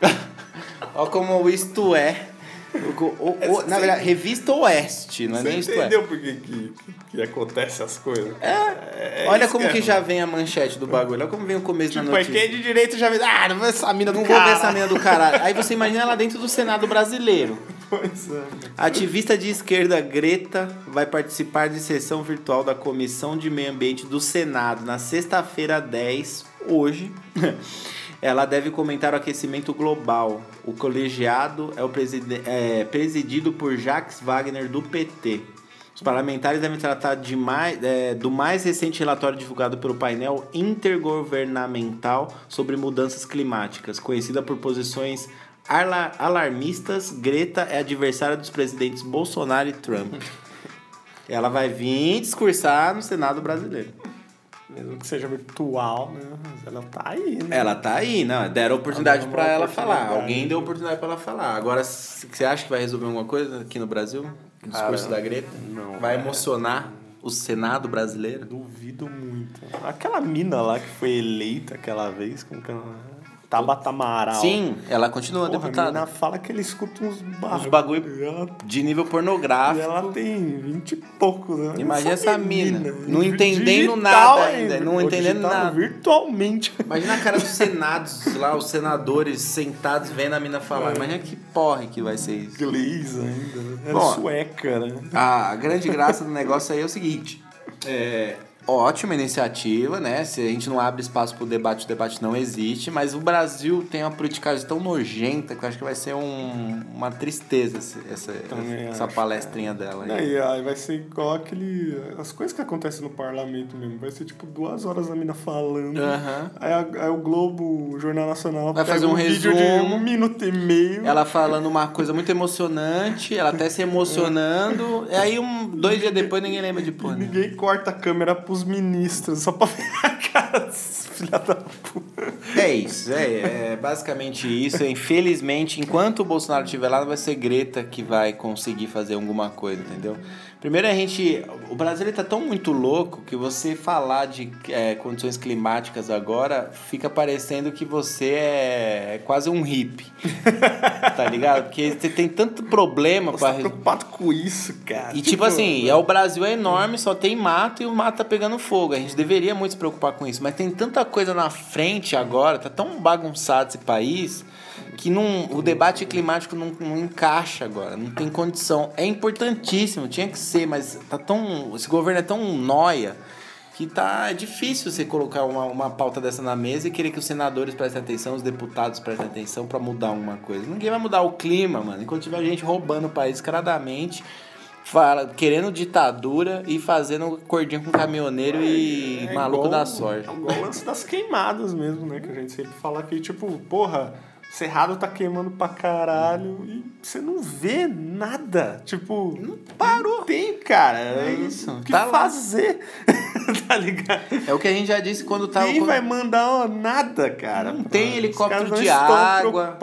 olha como isto é. O- o- o- na verdade, revista Oeste, não é nem Você é. entendeu por que, que, que acontece as coisas? É, Olha isso como que é. já vem a manchete do bagulho. Olha como vem o começo Tipo, da notícia. quem é de direito já vê. Ah, não vou essa mina do Não vou ver essa menina do caralho. Aí você imagina ela dentro do Senado brasileiro. Pois é. Ativista de esquerda Greta vai participar de sessão virtual da Comissão de Meio Ambiente do Senado na sexta-feira 10, hoje. Ela deve comentar o aquecimento global. O colegiado é, o preside- é presidido por Jacques Wagner, do PT. Os parlamentares devem tratar de mais, é, do mais recente relatório divulgado pelo painel intergovernamental sobre mudanças climáticas, conhecida por posições alar- alarmistas. Greta é adversária dos presidentes Bolsonaro e Trump. Ela vai vir discursar no Senado brasileiro. Mesmo que seja virtual, né? Mas ela tá aí, né? Ela tá aí, não. Deram oportunidade uma ela falar. Alguém deu oportunidade pra ela falar. Agora, você acha que vai resolver alguma coisa aqui no Brasil? O discurso Cara, da Greta? não, Vai cara. emocionar o Senado brasileiro? Duvido muito. Aquela mina lá que foi eleita aquela vez, como que ela... Tabata Amaral. Sim, ela continua Porra, a deputada. menina fala que ele escuta uns bagulho. Uns bagulho E ela, de nível e pornográfico. ela tem vinte e pouco, né? Imagina essa mina, não Digital entendendo nada ainda, não Pô, entendendo digital nada. Virtualmente. Imagina a cara dos senados lá, os senadores sentados vendo a mina falar. Imagina que porra que vai ser isso. Inglês ainda. né? Era Bom, sueca, né? A grande graça do negócio aí é o seguinte: é, ótima iniciativa, né? Se a gente não abre espaço pro debate, o debate não existe, mas o Brasil tem uma politicagem tão nojenta que eu acho que vai ser um- uma tristeza essa, Também essa acho, palestrinha dela. aí. Aí, aí vai ser igual aquele. As coisas que acontecem no parlamento mesmo. Vai ser tipo duas horas a mina falando. Aí, a- aí o Globo, o Jornal Nacional, Vai fazer um vídeo de resumo. um minuto e meio. Ela falando uma coisa muito emocionante, ela até se emocionando, e aí um, dois dias depois ninguém lembra de E porra. né? ninguém corta a câmera pros ministros, só pra ver a cara filha da puta. É isso, é, é basicamente isso. Infelizmente, enquanto o Bolsonaro estiver lá, vai ser Greta que vai conseguir fazer alguma coisa, entendeu? Primeiro a gente. O Brasil ele tá tão muito louco que você falar de é, condições climáticas agora fica parecendo que você é, quase um hippie. tá ligado? Porque você tem tanto problema pra tá preocupado com isso, cara. E tipo assim, é, o Brasil é enorme, só tem mato e o mato tá pegando fogo. A gente deveria muito se preocupar com isso. Mas tem tanta coisa na frente agora, tá tão bagunçado esse país, que não, o debate climático não, não encaixa agora. Não tem condição. É importantíssimo, tinha que ser, mas tá tão. Esse governo é tão nóia que tá é difícil você colocar uma, uma pauta dessa na mesa e querer que os senadores prestem atenção, os deputados prestem atenção pra mudar alguma coisa. Ninguém vai mudar o clima, mano. Enquanto tiver gente roubando o país descaradamente, fala, querendo ditadura e fazendo cordinha com caminhoneiro e É maluco igual- da sorte. É igual o lance das queimadas mesmo, né? Que a gente sempre fala que, tipo, porra, Cerrado tá queimando pra caralho e você não vê nada. Tipo, não parou. Não tem, cara. É isso, O que tá fazer? tá ligado? É o que a gente já disse quando tava. Ninguém quando- vai mandar ó, nada, cara. Não tem helicóptero de água,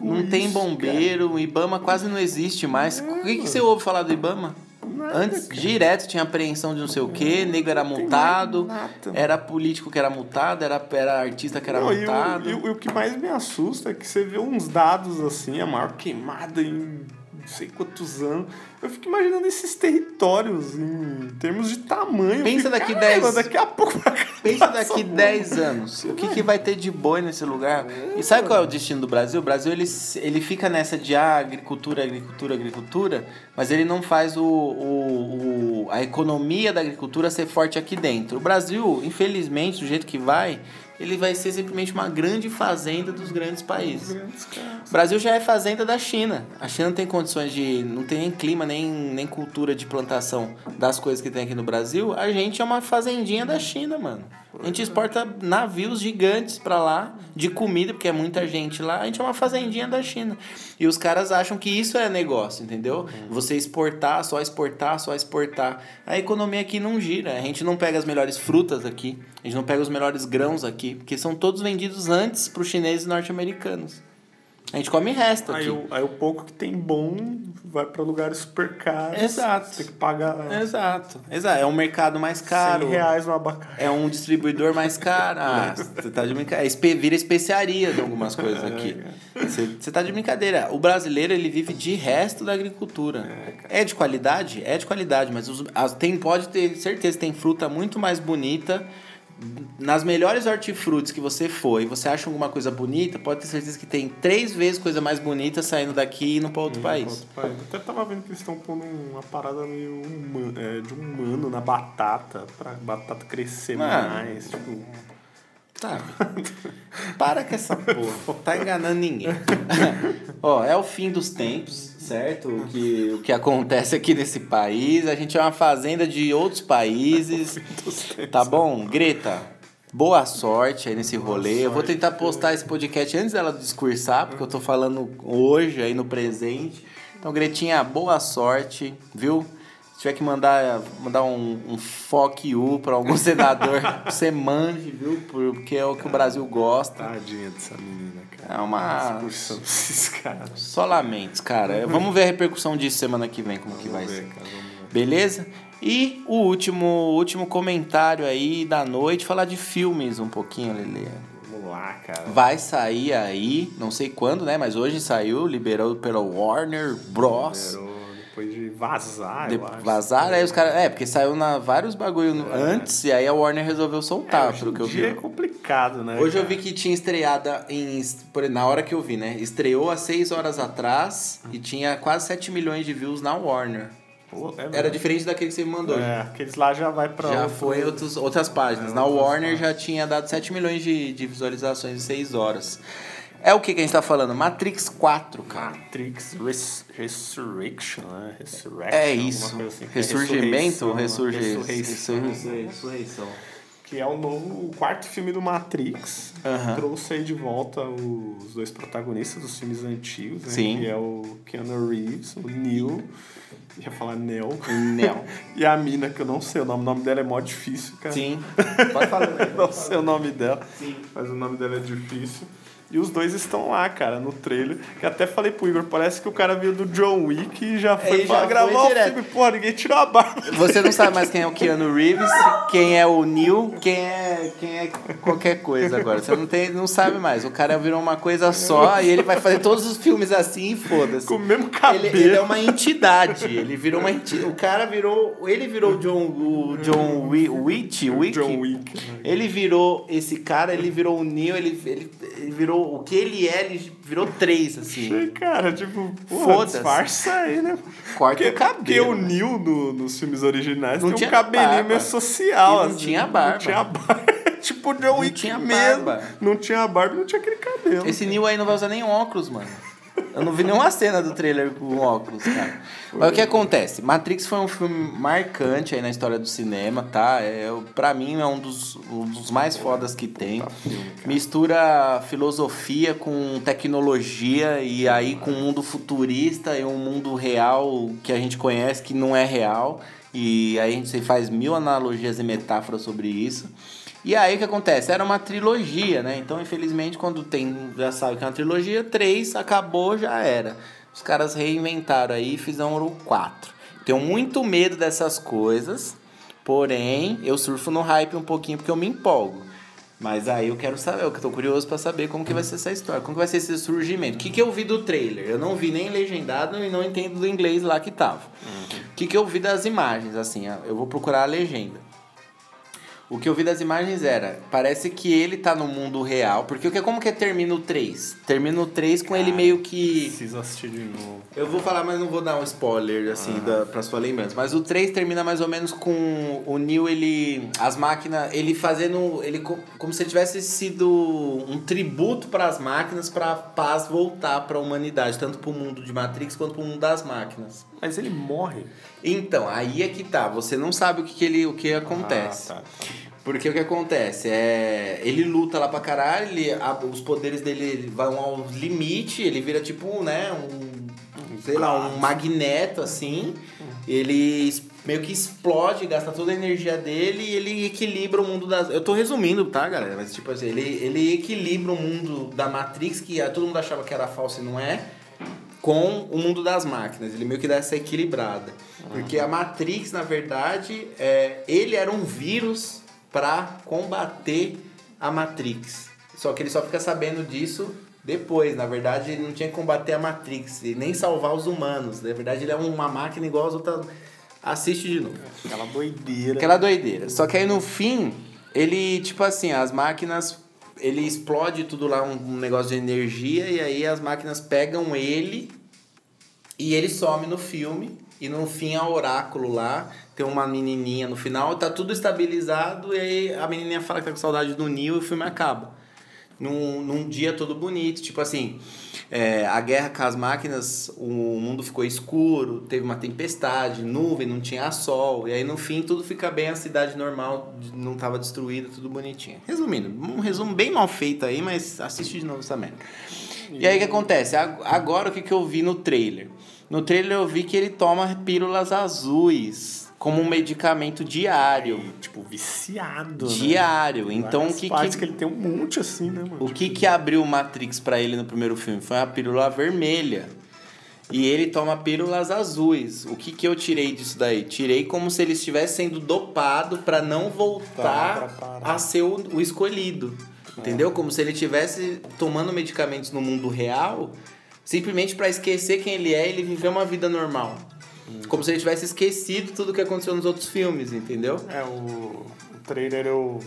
Não tem isso, bombeiro, o Ibama quase não existe mais. O que, que você ouve falar do Ibama? Nada, Antes, cara. direto tinha apreensão de não sei o quê, nego era multado, era político que era multado, era, era artista que era Não, e, multado. o, e o- e o que mais me assusta é que você vê uns dados assim, a maior queimada em não sei quantos anos. Eu fico imaginando esses territórios em termos de tamanho. Pensa daqui "Caramba, 10 Daqui a pouco Pensa daqui porra." 10 anos, o que, que vai ter de boi nesse lugar? E sabe qual é o destino do Brasil? O Brasil ele, ele fica nessa de ah, agricultura, agricultura, agricultura, mas ele não faz o, o, o- a economia da agricultura ser forte aqui dentro. O Brasil, infelizmente, do jeito que vai, ele vai ser simplesmente uma grande fazenda dos grandes países. O Brasil já é fazenda da China. A China não tem condições de. não tem nem clima, nem, nem cultura de plantação das coisas que tem aqui no Brasil. A gente é uma fazendinha da China, mano. A gente exporta navios gigantes pra lá, de comida, porque é muita gente lá. A gente é uma fazendinha da China. E os caras acham que isso é negócio, entendeu? Você exportar, só exportar, só exportar. A economia aqui não gira. A gente não pega as melhores frutas aqui. A gente não pega os melhores grãos aqui, porque são todos vendidos antes para os chineses e norte-americanos. A gente come resto aqui. Aí, o, aí o pouco que tem bom vai pra lugares super caros. Exato. Tem que pagar Exato. Exato. É um mercado mais 100 caro. reais no abacate. É um distribuidor mais caro. Ah, você tá de brincadeira. Espe- Vira especiaria de algumas coisas aqui. Você você tá de brincadeira. O brasileiro, ele vive de resto da agricultura. É de qualidade? É de qualidade, mas os, as- tem, pode ter certeza, tem fruta muito mais bonita. Nas melhores hortifrutis que você for e você acha alguma coisa bonita, pode ter certeza que tem três vezes coisa mais bonita saindo daqui e indo para outro país. Outro país. Até tava vendo que eles estão pondo uma parada meio huma- é, de humano na batata, pra batata crescer Mano. mais. Tipo, Sabe? Para com essa porra. Tá enganando ninguém. Ó, é o fim dos tempos, certo? O que, o que acontece aqui nesse país. A gente é uma fazenda de outros países. Tá bom? Greta, boa sorte aí nesse rolê. Eu vou tentar postar esse podcast antes dela discursar, porque eu tô falando hoje aí no presente. Então, Gretinha, boa sorte, viu? Se tiver que mandar, mandar um, um fuck you pra algum senador, você mande, viu? Porque é o que o Brasil gosta. Tadinha dessa menina, cara. É uma. Expulsão desses caras. Só lamentos, cara. Vamos ver a repercussão disso semana que vem, como que vai Vamos ser. ver, cara, vamos ver. Beleza? E o último, último comentário aí da noite, falar de filmes um pouquinho, Lele. Vamos lá, cara. Vai sair aí, não sei quando, né? Mas hoje saiu, liberou pela Warner Bros. Liberou depois de vazar, De eu acho. vazar, aí os caras. É, porque saiu na vários bagulho no- antes e aí a Warner resolveu soltar, Hoje pelo que eu dia é vi. complicado, né? Hoje eu cara? vi que tinha estreada em. por- Na hora que eu vi, né? Estreou há seis horas atrás e tinha quase 7 milhões de views na Warner. Pô, é Era diferente daquele que você me mandou. É, aqueles lá já vai pra Já outro- foi outros, outras páginas. É, Na outras Warner já tinha dado 7 milhões de, de visualizações em 6 horas. É o que, que a gente tá falando? Matrix 4, cara. Matrix Res Resurrection, né? Resurrection, É isso. assim. Ressurgimento? Ressurreição, Ressurge... Ressurreição. Ressurreição. Que é o novo, o quarto filme do Matrix. Aham. Trouxe aí de volta os dois protagonistas dos filmes antigos, né? Sim. Que é o Keanu Reeves, o Neo. Ia falar Neo. Não. E a mina, que eu não sei o nome. O nome dela é mó difícil, cara. Sim. Pode falar. não sei o nome dela. Sim. Mas o nome dela é difícil. E os dois estão lá, cara, no trailer. Que até falei pro Igor, parece que o cara veio do John Wick e já foi pra já foi gravar o filme. Pô, ninguém tirou a barba. Você não sabe mais quem é o Keanu Reeves, quem é o Neil, quem é, quem é qualquer coisa agora. Você não, tem, não sabe mais. O cara virou uma coisa só e ele vai fazer todos os filmes assim e foda-se. Com o mesmo cabelo. Ele, ele é uma entidade. Ele virou uma entidade. O cara virou. Ele virou o John, o John Wi- Wick, Wick. John Wick. Ele virou esse cara, ele virou o Neo, ele, ele, ele virou o que ele é, ele virou três, assim. Achei, cara, tipo, porra, Foda-se. disfarça aí, né? Corta Porque, o cabelo. porque o Neil no- nos filmes originais Não tem tinha um cabelinho barba. meio social. E não assim, tinha barba. Não tinha barba. tipo o John Wick tinha mesmo. barba. Não tinha barba e não tinha aquele cabelo. Esse Neil aí não vai usar nem óculos, mano. Eu não vi nenhuma cena do trailer com óculos, cara. Mas o que acontece? Matrix foi um filme marcante aí na história do cinema, tá? É, pra mim é um dos, um dos mais fodas que tem. Mistura filosofia com tecnologia e aí com um mundo futurista e um mundo real que a gente conhece que não é real. E aí a gente faz mil analogias e metáforas sobre isso. E aí o que acontece? Era uma trilogia, né? Então, infelizmente, quando tem, já sabe que é uma trilogia, três acabou, já era. Os caras reinventaram aí e fizeram o quatro. Tenho muito medo dessas coisas, porém, eu surfo no hype um pouquinho porque eu me empolgo. Mas aí eu quero saber, eu tô curioso pra saber como que vai ser essa história, como que vai ser esse surgimento. O que, que eu vi do trailer? Eu não vi nem legendado e não entendo do inglês lá que tava. O que, que eu vi das imagens? Assim, eu vou procurar a legenda. O que eu vi das imagens era, parece que ele tá no mundo real, porque o que como que termina o 3? Termina o 3 com ele meio que Preciso assistir de novo. eu vou falar, mas não vou dar um spoiler, assim, da, pra sua lembrança. Mas o 3 termina mais ou menos com o Neo, ele. As máquinas. Ele fazendo. Ele co- como se tivesse sido um tributo para as máquinas pra paz voltar pra humanidade, tanto pro mundo de Matrix quanto pro mundo das máquinas. Mas ele morre. Então, aí é que tá. Você não sabe o que, que ele, o que acontece. Ah, tá. Porque o que acontece? É, ele luta lá pra caralho, ele, a- os poderes dele vão ao limite, ele vira tipo, né, um, sei lá, um magneto assim. Ele meio que explode, gasta toda a energia dele e ele equilibra o mundo das. Eu tô resumindo, tá, galera? Mas tipo assim, ele, ele equilibra o mundo da Matrix, que ah, todo mundo achava que era falso e não é, com o mundo das máquinas. Ele meio que dá essa equilibrada. Porque a Matrix, na verdade, é, ele era um vírus para combater a Matrix. Só que ele só fica sabendo disso depois. Na verdade, ele não tinha que combater a Matrix e nem salvar os humanos. Na verdade, ele é uma máquina igual as outras. Assiste de novo. Aquela doideira. Aquela doideira. Só que aí no fim, ele, tipo assim, as máquinas. Ele explode tudo lá, um negócio de energia, e aí as máquinas pegam ele e ele some no filme. e no fim a oráculo lá, tem uma menininha no final, tá tudo estabilizado e aí a menininha fala que tá com saudade do Neo e o filme acaba. Num, num dia todo bonito, tipo assim, é, a guerra com as máquinas, o mundo ficou escuro, teve uma tempestade, nuvem, não tinha sol, e aí no fim tudo fica bem, a cidade normal não estava destruída, tudo bonitinho. Resumindo, um resumo bem mal feito aí, mas assiste de novo essa merda. E aí o que acontece? Agora o que, que eu vi no trailer? No trailer eu vi que ele toma pílulas azuis como um medicamento diário. Tipo, viciado. Diário. Né? Então o que que... que ele tem um monte assim, né, mano? O que que abriu o Matrix para ele no primeiro filme? Foi a pílula vermelha. E ele toma pílulas azuis. O que, que eu tirei disso daí? Tirei como se ele estivesse sendo dopado para não voltar tá, a ser o, o escolhido. É. Entendeu? Como se ele estivesse tomando medicamentos no mundo real, simplesmente para esquecer quem ele é e ele viver uma vida normal. Hum. Como se ele tivesse esquecido tudo que aconteceu nos outros filmes, entendeu? É, o, o trailer eu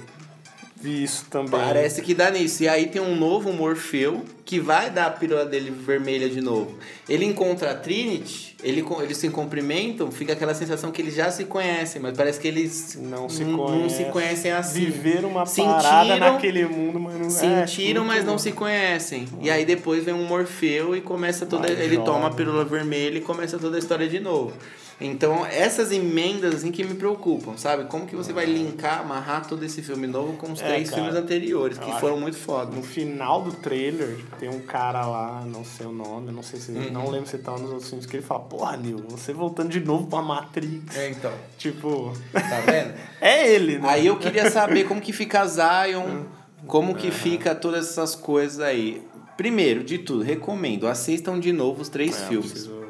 vi isso também. Parece que dá nisso. E aí tem um novo Morfeu que vai dar a pílula dele vermelha de novo. Ele encontra a Trinity, ele, eles se cumprimentam, fica aquela sensação que eles já se conhecem, mas parece que eles não se, não se conhecem assim. Viveram uma sentiram, parada naquele mundo, mas não é, Sentiram, é, mas não se conhecem. E aí depois vem um Morfeu e começa toda. Vai, ele toma a pílula vermelha e começa toda a história de novo. Então, essas emendas assim que me preocupam, sabe? Como que você vai linkar, amarrar todo esse filme novo com os é, três cara, filmes anteriores, que foram muito foda. No final do trailer, tem um cara lá, não sei o nome, não sei se. Uhum. Não lembro se tá nos outros filmes, que ele fala, porra, Nil, você voltando de novo pra Matrix. É, então. Tipo. Tá vendo? é ele, né? Aí eu queria saber como que fica Zion, como que fica todas essas coisas aí. Primeiro de tudo, recomendo, assistam de novo os três é, filmes. Preciso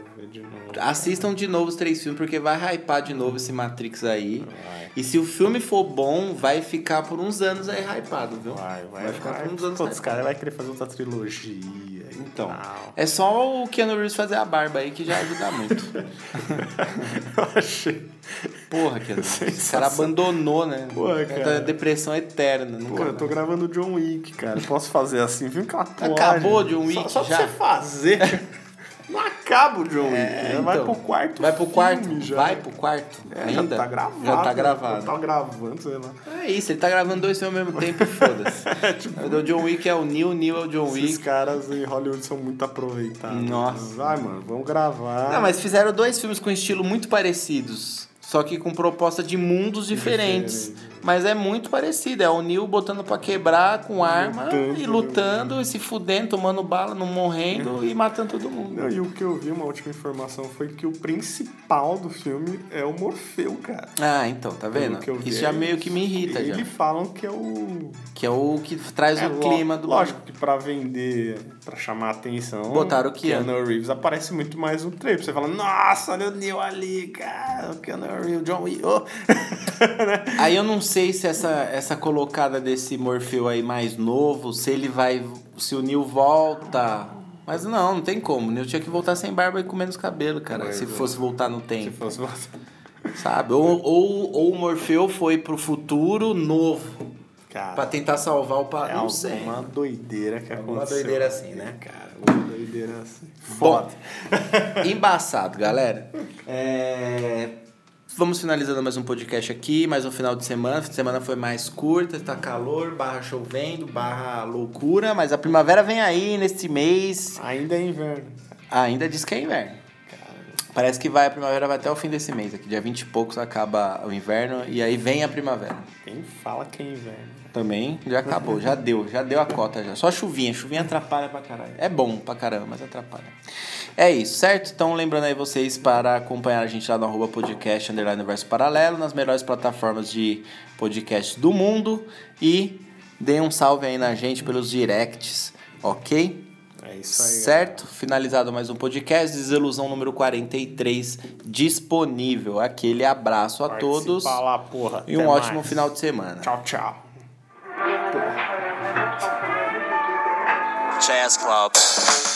assistam de novo os três filmes, porque vai hypar de novo esse Matrix aí. Vai. E se o filme for bom, vai ficar por uns anos aí hypado, viu? Vai, vai, vai ficar vai. por uns anos Pô, os caras vão querer fazer outra trilogia. Então, é só o Keanu Reeves fazer a barba aí que já ajuda muito. eu achei. Porra, Keanu. O cara abandonou, né? Porra, cara. Depressão eterna. Pô, eu tô gravando John Wick, cara. Posso fazer assim? Viu que Acabou John Wick só, só já? Só pra você fazer. Não acaba o John Wick. É, então, vai pro quarto. Vai pro quarto. Já. Vai pro quarto. É, ainda. Já tá gravado. Já tá gravado. Já tá gravando, sei lá. É isso, ele tá gravando dois filmes ao mesmo tempo e foda-se. é, tipo, o John Wick é o Neil, o Neil é o John Wick. Esses caras em Hollywood são muito aproveitados. Nossa. Ai, mano, vamos gravar. Não, mas fizeram dois filmes com estilo muito parecidos. Só que com proposta de mundos diferentes. Diferente. Mas é muito parecido. É o Neil botando para quebrar com arma lutando, e lutando e se fudendo, tomando bala, não morrendo e matando todo mundo. Não, e o que eu vi, uma última informação, foi que o principal do filme é o Morfeu, cara. Ah, então, tá vendo? Isso já meio que me irrita. Eles já. falam que é o. Que é o que traz é, o clima do. Lógico que pra vender, pra chamar a atenção. Botaram o Keanu. Keanu Reeves aparece muito mais no trailer. Você fala, nossa, olha o Neil ali, cara. O Keanu Reeves, John Wick. Oh. Aí eu não sei se essa, essa colocada desse Morfeu aí mais novo, se ele vai. Se o Neil volta. Mas não, não tem como. O Neil tinha que voltar sem barba e com menos cabelo, cara. Mas, se fosse voltar no tempo. Se fosse voltar. Sabe? Ou, ou, ou o Morfeu foi pro futuro novo. Cara, pra tentar salvar o pai. É não sei. uma doideira que aconteceu. Uma doideira assim, né? Cara, uma doideira assim. Foda. Bom, embaçado, galera. É Vamos finalizando mais um podcast aqui, mais um final de semana. A semana foi mais curta, está calor, barra chovendo, barra loucura, mas a primavera vem aí neste mês. Ainda é inverno. Ainda diz que é inverno. Parece que vai, a primavera vai até o fim desse mês aqui. Dia 20 e poucos acaba o inverno e aí vem a primavera. Quem fala que é inverno? Também já acabou, já deu, já deu a cota já. Só chuvinha, chuvinha atrapalha pra caralho. É bom pra caramba, mas atrapalha. É isso, certo? Então lembrando aí vocês para acompanhar a gente lá no arroba podcast underline universo paralelo, nas melhores plataformas de podcast do mundo e dê um salve aí na gente pelos directs, ok? É isso aí. Certo? Galera. Finalizado mais um podcast, Desilusão número 43 disponível. Aquele abraço a todos. Lá, porra. E um Até ótimo mais. final de semana. Tchau, tchau. Jazz Club.